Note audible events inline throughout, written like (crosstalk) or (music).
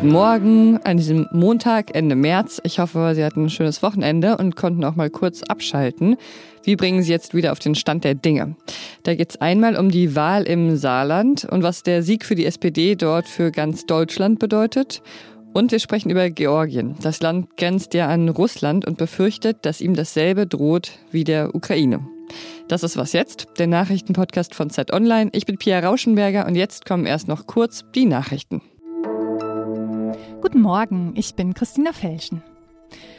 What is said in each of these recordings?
Guten Morgen an diesem Montag, Ende März. Ich hoffe, Sie hatten ein schönes Wochenende und konnten auch mal kurz abschalten. Wie bringen Sie jetzt wieder auf den Stand der Dinge? Da geht es einmal um die Wahl im Saarland und was der Sieg für die SPD dort für ganz Deutschland bedeutet. Und wir sprechen über Georgien. Das Land grenzt ja an Russland und befürchtet, dass ihm dasselbe droht wie der Ukraine. Das ist was jetzt, der Nachrichtenpodcast von Zeit Online. Ich bin Pia Rauschenberger und jetzt kommen erst noch kurz die Nachrichten. Guten Morgen, ich bin Christina Felschen.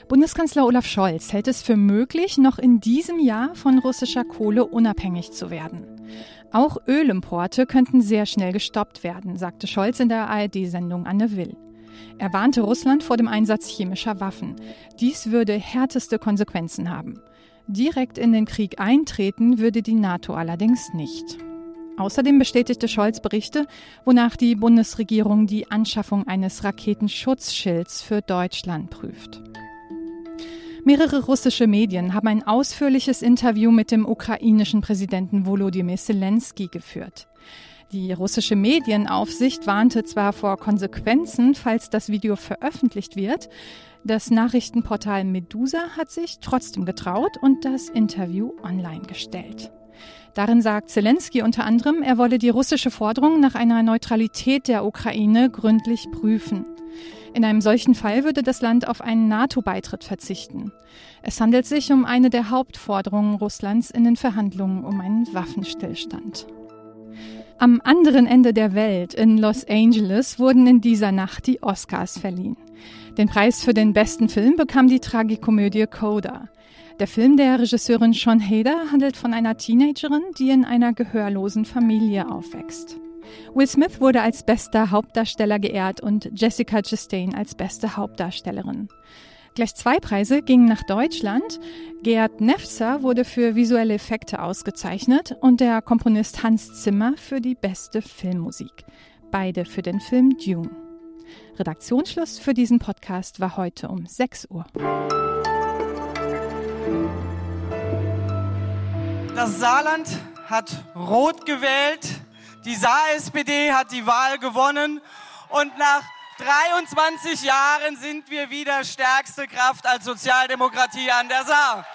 Bundeskanzler Olaf Scholz hält es für möglich, noch in diesem Jahr von russischer Kohle unabhängig zu werden. Auch Ölimporte könnten sehr schnell gestoppt werden, sagte Scholz in der ARD-Sendung Anne Will. Er warnte Russland vor dem Einsatz chemischer Waffen. Dies würde härteste Konsequenzen haben. Direkt in den Krieg eintreten würde die NATO allerdings nicht. Außerdem bestätigte Scholz Berichte, wonach die Bundesregierung die Anschaffung eines Raketenschutzschilds für Deutschland prüft. Mehrere russische Medien haben ein ausführliches Interview mit dem ukrainischen Präsidenten Volodymyr Zelensky geführt. Die russische Medienaufsicht warnte zwar vor Konsequenzen, falls das Video veröffentlicht wird, das Nachrichtenportal Medusa hat sich trotzdem getraut und das Interview online gestellt. Darin sagt Zelensky unter anderem, er wolle die russische Forderung nach einer Neutralität der Ukraine gründlich prüfen. In einem solchen Fall würde das Land auf einen NATO-Beitritt verzichten. Es handelt sich um eine der Hauptforderungen Russlands in den Verhandlungen um einen Waffenstillstand. Am anderen Ende der Welt, in Los Angeles, wurden in dieser Nacht die Oscars verliehen. Den Preis für den besten Film bekam die Tragikomödie Coda. Der Film der Regisseurin Sean Hader handelt von einer Teenagerin, die in einer gehörlosen Familie aufwächst. Will Smith wurde als bester Hauptdarsteller geehrt und Jessica Chastain als beste Hauptdarstellerin. Gleich zwei Preise gingen nach Deutschland. Gerd Nefzer wurde für visuelle Effekte ausgezeichnet und der Komponist Hans Zimmer für die beste Filmmusik. Beide für den Film Dune. Redaktionsschluss für diesen Podcast war heute um 6 Uhr. Das Saarland hat rot gewählt, die Saar-SPD hat die Wahl gewonnen und nach 23 Jahren sind wir wieder stärkste Kraft als Sozialdemokratie an der Saar.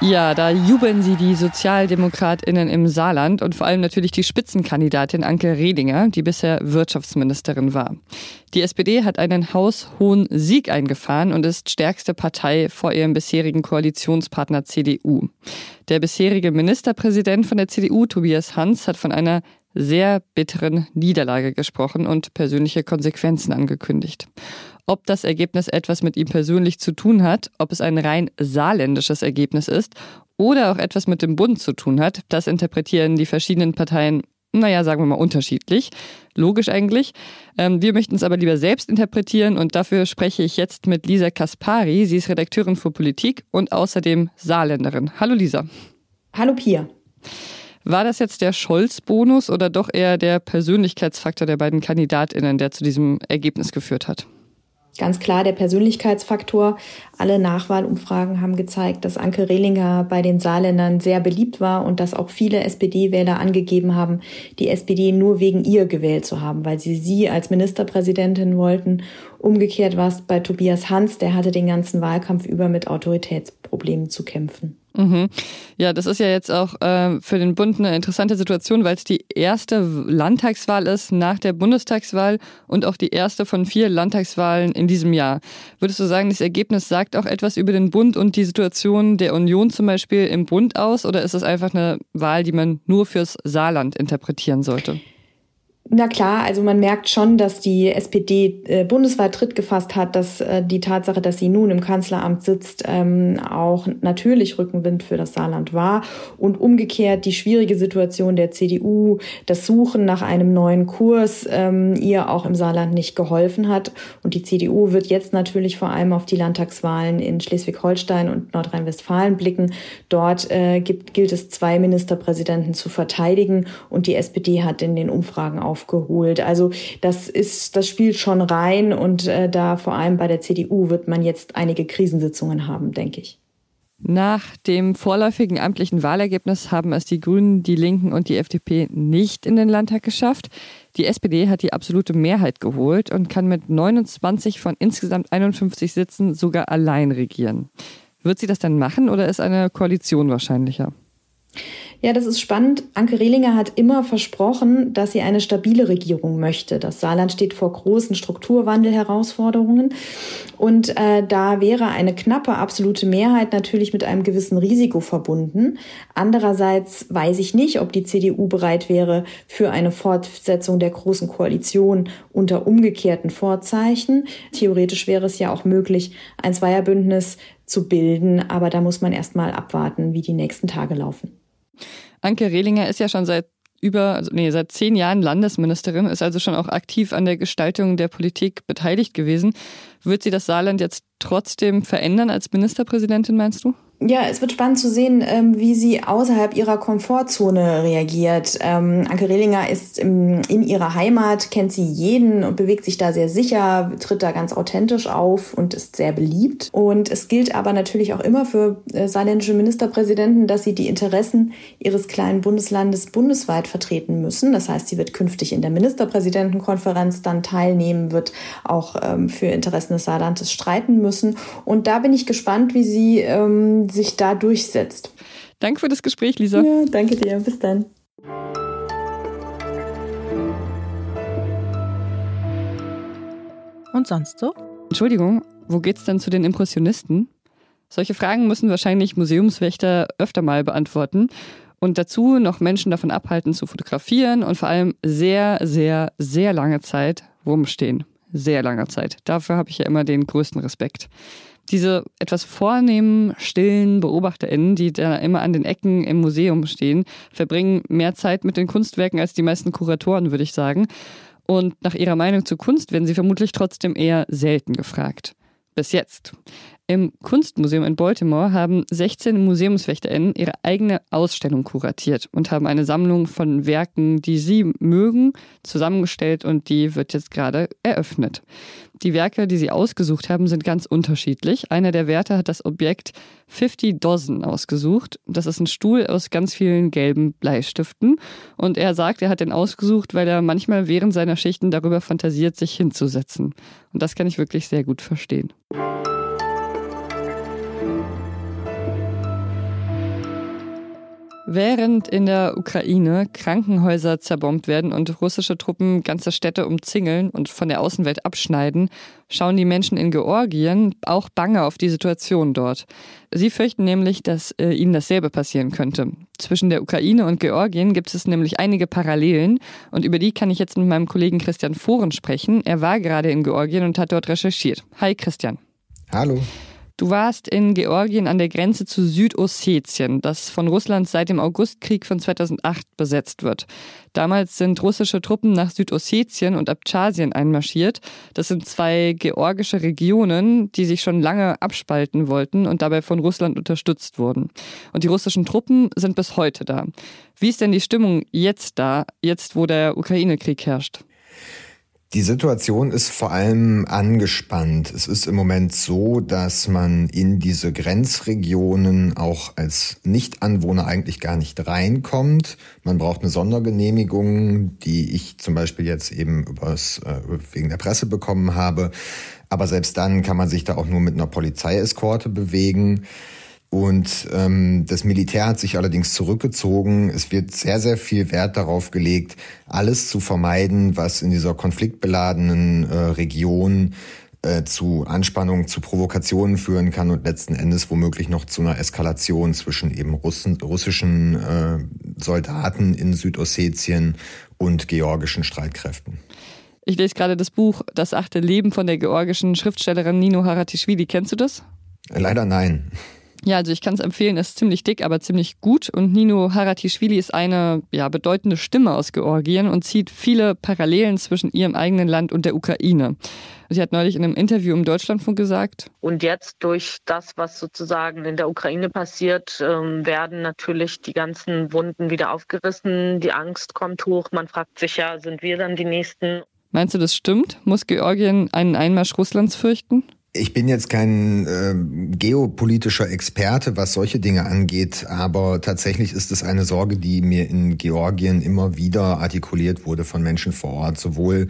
Ja, da jubeln sie die SozialdemokratInnen im Saarland und vor allem natürlich die Spitzenkandidatin Anke Redinger, die bisher Wirtschaftsministerin war. Die SPD hat einen haushohen Sieg eingefahren und ist stärkste Partei vor ihrem bisherigen Koalitionspartner CDU. Der bisherige Ministerpräsident von der CDU, Tobias Hans, hat von einer sehr bitteren Niederlage gesprochen und persönliche Konsequenzen angekündigt. Ob das Ergebnis etwas mit ihm persönlich zu tun hat, ob es ein rein saarländisches Ergebnis ist oder auch etwas mit dem Bund zu tun hat, das interpretieren die verschiedenen Parteien, naja, sagen wir mal unterschiedlich. Logisch eigentlich. Ähm, wir möchten es aber lieber selbst interpretieren und dafür spreche ich jetzt mit Lisa Kaspari. Sie ist Redakteurin für Politik und außerdem Saarländerin. Hallo Lisa. Hallo Pia. War das jetzt der Scholz-Bonus oder doch eher der Persönlichkeitsfaktor der beiden KandidatInnen, der zu diesem Ergebnis geführt hat? Ganz klar der Persönlichkeitsfaktor. Alle Nachwahlumfragen haben gezeigt, dass Anke Rehlinger bei den Saarländern sehr beliebt war und dass auch viele SPD-Wähler angegeben haben, die SPD nur wegen ihr gewählt zu haben, weil sie sie als Ministerpräsidentin wollten. Umgekehrt war es bei Tobias Hans, der hatte den ganzen Wahlkampf über mit Autoritätsproblemen zu kämpfen. Mhm. Ja, das ist ja jetzt auch äh, für den Bund eine interessante Situation, weil es die erste Landtagswahl ist nach der Bundestagswahl und auch die erste von vier Landtagswahlen in diesem Jahr. Würdest du sagen, das Ergebnis sagt auch etwas über den Bund und die Situation der Union zum Beispiel im Bund aus oder ist es einfach eine Wahl, die man nur fürs Saarland interpretieren sollte? Na klar, also man merkt schon, dass die SPD äh, bundesweit Tritt gefasst hat, dass äh, die Tatsache, dass sie nun im Kanzleramt sitzt, ähm, auch natürlich Rückenwind für das Saarland war. Und umgekehrt die schwierige Situation der CDU, das Suchen nach einem neuen Kurs, ähm, ihr auch im Saarland nicht geholfen hat. Und die CDU wird jetzt natürlich vor allem auf die Landtagswahlen in Schleswig-Holstein und Nordrhein-Westfalen blicken. Dort äh, gibt, gilt es, zwei Ministerpräsidenten zu verteidigen. Und die SPD hat in den Umfragen auch aufgeholt. Also das ist, das spielt schon rein und äh, da vor allem bei der CDU wird man jetzt einige Krisensitzungen haben, denke ich. Nach dem vorläufigen amtlichen Wahlergebnis haben es die Grünen, die Linken und die FDP nicht in den Landtag geschafft. Die SPD hat die absolute Mehrheit geholt und kann mit 29 von insgesamt 51 Sitzen sogar allein regieren. Wird sie das dann machen oder ist eine Koalition wahrscheinlicher? Ja, das ist spannend. Anke Rehlinger hat immer versprochen, dass sie eine stabile Regierung möchte. Das Saarland steht vor großen Strukturwandelherausforderungen. Und äh, da wäre eine knappe absolute Mehrheit natürlich mit einem gewissen Risiko verbunden. Andererseits weiß ich nicht, ob die CDU bereit wäre für eine Fortsetzung der großen Koalition unter umgekehrten Vorzeichen. Theoretisch wäre es ja auch möglich, ein Zweierbündnis zu bilden, aber da muss man erst mal abwarten, wie die nächsten Tage laufen. Anke Rehlinger ist ja schon seit über, also nee, seit zehn Jahren Landesministerin, ist also schon auch aktiv an der Gestaltung der Politik beteiligt gewesen. Wird sie das Saarland jetzt trotzdem verändern als Ministerpräsidentin, meinst du? Ja, es wird spannend zu sehen, ähm, wie sie außerhalb ihrer Komfortzone reagiert. Ähm, Anke Rehlinger ist in ihrer Heimat, kennt sie jeden und bewegt sich da sehr sicher, tritt da ganz authentisch auf und ist sehr beliebt. Und es gilt aber natürlich auch immer für äh, saarländische Ministerpräsidenten, dass sie die Interessen ihres kleinen Bundeslandes bundesweit vertreten müssen. Das heißt, sie wird künftig in der Ministerpräsidentenkonferenz dann teilnehmen, wird auch ähm, für Interessen des Saarlandes streiten müssen. Und da bin ich gespannt, wie sie sich da durchsetzt. Danke für das Gespräch, Lisa. Ja, danke dir. Bis dann. Und sonst so? Entschuldigung, wo geht's denn zu den Impressionisten? Solche Fragen müssen wahrscheinlich Museumswächter öfter mal beantworten und dazu noch Menschen davon abhalten zu fotografieren und vor allem sehr, sehr, sehr lange Zeit rumstehen. Sehr lange Zeit. Dafür habe ich ja immer den größten Respekt diese etwas vornehmen, stillen BeobachterInnen, die da immer an den Ecken im Museum stehen, verbringen mehr Zeit mit den Kunstwerken als die meisten Kuratoren, würde ich sagen. Und nach ihrer Meinung zu Kunst werden sie vermutlich trotzdem eher selten gefragt. Bis jetzt. Im Kunstmuseum in Baltimore haben 16 MuseumswächterInnen ihre eigene Ausstellung kuratiert und haben eine Sammlung von Werken, die sie mögen, zusammengestellt und die wird jetzt gerade eröffnet. Die Werke, die sie ausgesucht haben, sind ganz unterschiedlich. Einer der Wärter hat das Objekt 50 Dozen ausgesucht. Das ist ein Stuhl aus ganz vielen gelben Bleistiften. Und er sagt, er hat den ausgesucht, weil er manchmal während seiner Schichten darüber fantasiert, sich hinzusetzen. Und das kann ich wirklich sehr gut verstehen. Während in der Ukraine Krankenhäuser zerbombt werden und russische Truppen ganze Städte umzingeln und von der Außenwelt abschneiden, schauen die Menschen in Georgien auch bange auf die Situation dort. Sie fürchten nämlich, dass äh, ihnen dasselbe passieren könnte. Zwischen der Ukraine und Georgien gibt es nämlich einige Parallelen und über die kann ich jetzt mit meinem Kollegen Christian Foren sprechen. Er war gerade in Georgien und hat dort recherchiert. Hi Christian. Hallo. Du warst in Georgien an der Grenze zu Südossetien, das von Russland seit dem Augustkrieg von 2008 besetzt wird. Damals sind russische Truppen nach Südossetien und Abchasien einmarschiert. Das sind zwei georgische Regionen, die sich schon lange abspalten wollten und dabei von Russland unterstützt wurden. Und die russischen Truppen sind bis heute da. Wie ist denn die Stimmung jetzt da, jetzt wo der Ukraine-Krieg herrscht? Die Situation ist vor allem angespannt. Es ist im Moment so, dass man in diese Grenzregionen auch als Nichtanwohner eigentlich gar nicht reinkommt. Man braucht eine Sondergenehmigung, die ich zum Beispiel jetzt eben übers, äh, wegen der Presse bekommen habe. Aber selbst dann kann man sich da auch nur mit einer Polizeieskorte bewegen. Und ähm, das Militär hat sich allerdings zurückgezogen. Es wird sehr, sehr viel Wert darauf gelegt, alles zu vermeiden, was in dieser konfliktbeladenen äh, Region äh, zu Anspannungen, zu Provokationen führen kann und letzten Endes womöglich noch zu einer Eskalation zwischen eben Russen, russischen äh, Soldaten in Südossetien und georgischen Streitkräften. Ich lese gerade das Buch Das achte Leben von der georgischen Schriftstellerin Nino Haratischvili. Kennst du das? Leider nein. Ja, also ich kann es empfehlen, es ist ziemlich dick, aber ziemlich gut. Und Nino Haratischvili ist eine ja, bedeutende Stimme aus Georgien und zieht viele Parallelen zwischen ihrem eigenen Land und der Ukraine. Sie hat neulich in einem Interview im Deutschlandfunk gesagt. Und jetzt durch das, was sozusagen in der Ukraine passiert, ähm, werden natürlich die ganzen Wunden wieder aufgerissen. Die Angst kommt hoch. Man fragt sich ja, sind wir dann die Nächsten? Meinst du, das stimmt? Muss Georgien einen Einmarsch Russlands fürchten? Ich bin jetzt kein äh, geopolitischer Experte, was solche Dinge angeht, aber tatsächlich ist es eine Sorge, die mir in Georgien immer wieder artikuliert wurde von Menschen vor Ort, sowohl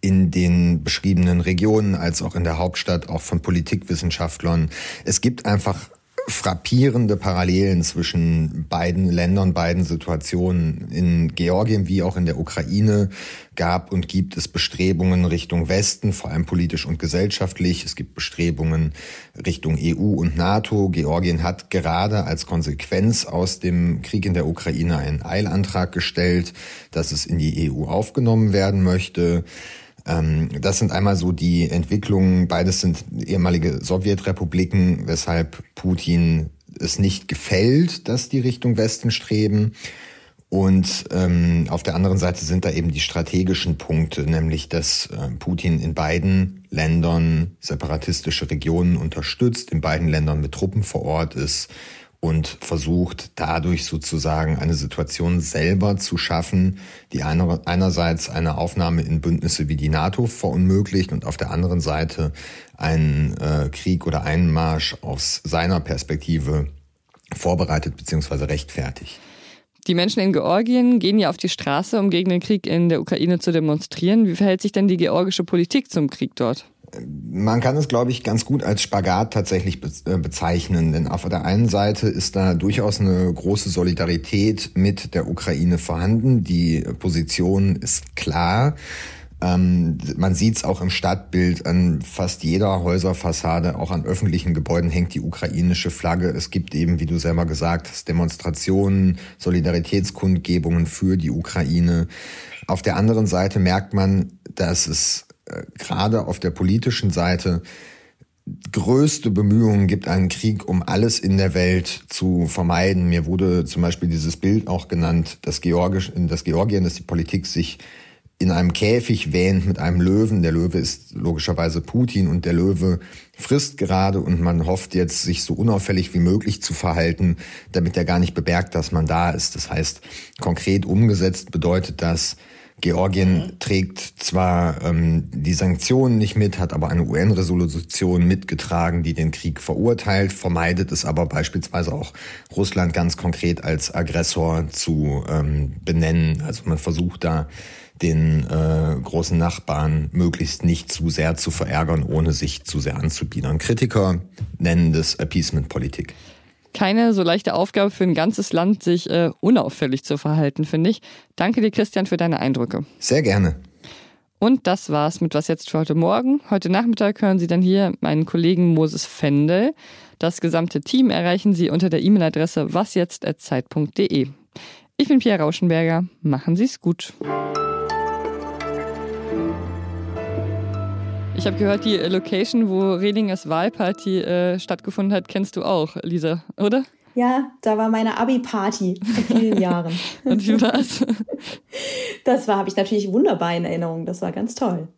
in den beschriebenen Regionen als auch in der Hauptstadt, auch von Politikwissenschaftlern. Es gibt einfach frappierende Parallelen zwischen beiden Ländern, beiden Situationen. In Georgien wie auch in der Ukraine gab und gibt es Bestrebungen Richtung Westen, vor allem politisch und gesellschaftlich. Es gibt Bestrebungen Richtung EU und NATO. Georgien hat gerade als Konsequenz aus dem Krieg in der Ukraine einen Eilantrag gestellt, dass es in die EU aufgenommen werden möchte. Ähm, das sind einmal so die Entwicklungen. Beides sind ehemalige Sowjetrepubliken, weshalb Putin es nicht gefällt, dass die Richtung Westen streben. Und ähm, auf der anderen Seite sind da eben die strategischen Punkte, nämlich dass äh, Putin in beiden Ländern separatistische Regionen unterstützt, in beiden Ländern mit Truppen vor Ort ist und versucht dadurch sozusagen eine Situation selber zu schaffen, die einerseits eine Aufnahme in Bündnisse wie die NATO verunmöglicht und auf der anderen Seite einen äh, Krieg oder Einmarsch aus seiner Perspektive vorbereitet bzw. rechtfertigt. Die Menschen in Georgien gehen ja auf die Straße, um gegen den Krieg in der Ukraine zu demonstrieren. Wie verhält sich denn die georgische Politik zum Krieg dort? Man kann es, glaube ich, ganz gut als Spagat tatsächlich äh, bezeichnen. Denn auf der einen Seite ist da durchaus eine große Solidarität mit der Ukraine vorhanden. Die Position ist klar. Ähm, man sieht es auch im Stadtbild an fast jeder Häuserfassade, auch an öffentlichen Gebäuden hängt die ukrainische Flagge. Es gibt eben, wie du selber gesagt hast, Demonstrationen, Solidaritätskundgebungen für die Ukraine. Auf der anderen Seite merkt man, dass es gerade auf der politischen Seite größte Bemühungen gibt, einen Krieg um alles in der Welt zu vermeiden. Mir wurde zum Beispiel dieses Bild auch genannt, dass, Georgisch, dass Georgien, dass die Politik sich in einem Käfig wähnt mit einem Löwen. Der Löwe ist logischerweise Putin und der Löwe frisst gerade und man hofft jetzt, sich so unauffällig wie möglich zu verhalten, damit er gar nicht bemerkt, dass man da ist. Das heißt, konkret umgesetzt bedeutet das, Georgien mhm. trägt zwar ähm, die Sanktionen nicht mit, hat aber eine UN-Resolution mitgetragen, die den Krieg verurteilt, vermeidet es aber beispielsweise auch Russland ganz konkret als Aggressor zu ähm, benennen. Also man versucht da den äh, großen Nachbarn möglichst nicht zu sehr zu verärgern, ohne sich zu sehr anzubiedern. Kritiker nennen das Appeasement-Politik keine so leichte Aufgabe für ein ganzes Land, sich äh, unauffällig zu verhalten, finde ich. Danke dir, Christian, für deine Eindrücke. Sehr gerne. Und das war's mit Was jetzt für heute Morgen. Heute Nachmittag hören Sie dann hier meinen Kollegen Moses Fendel. Das gesamte Team erreichen Sie unter der E-Mail-Adresse wasjetzt.zeit.de. Ich bin Pierre Rauschenberger. Machen Sie es gut. Ich habe gehört, die Location, wo Redingers Wahlparty äh, stattgefunden hat, kennst du auch, Lisa, oder? Ja, da war meine Abi-Party vor vielen (laughs) Jahren. Und wie war's? Das war, habe ich natürlich wunderbar in Erinnerung. Das war ganz toll.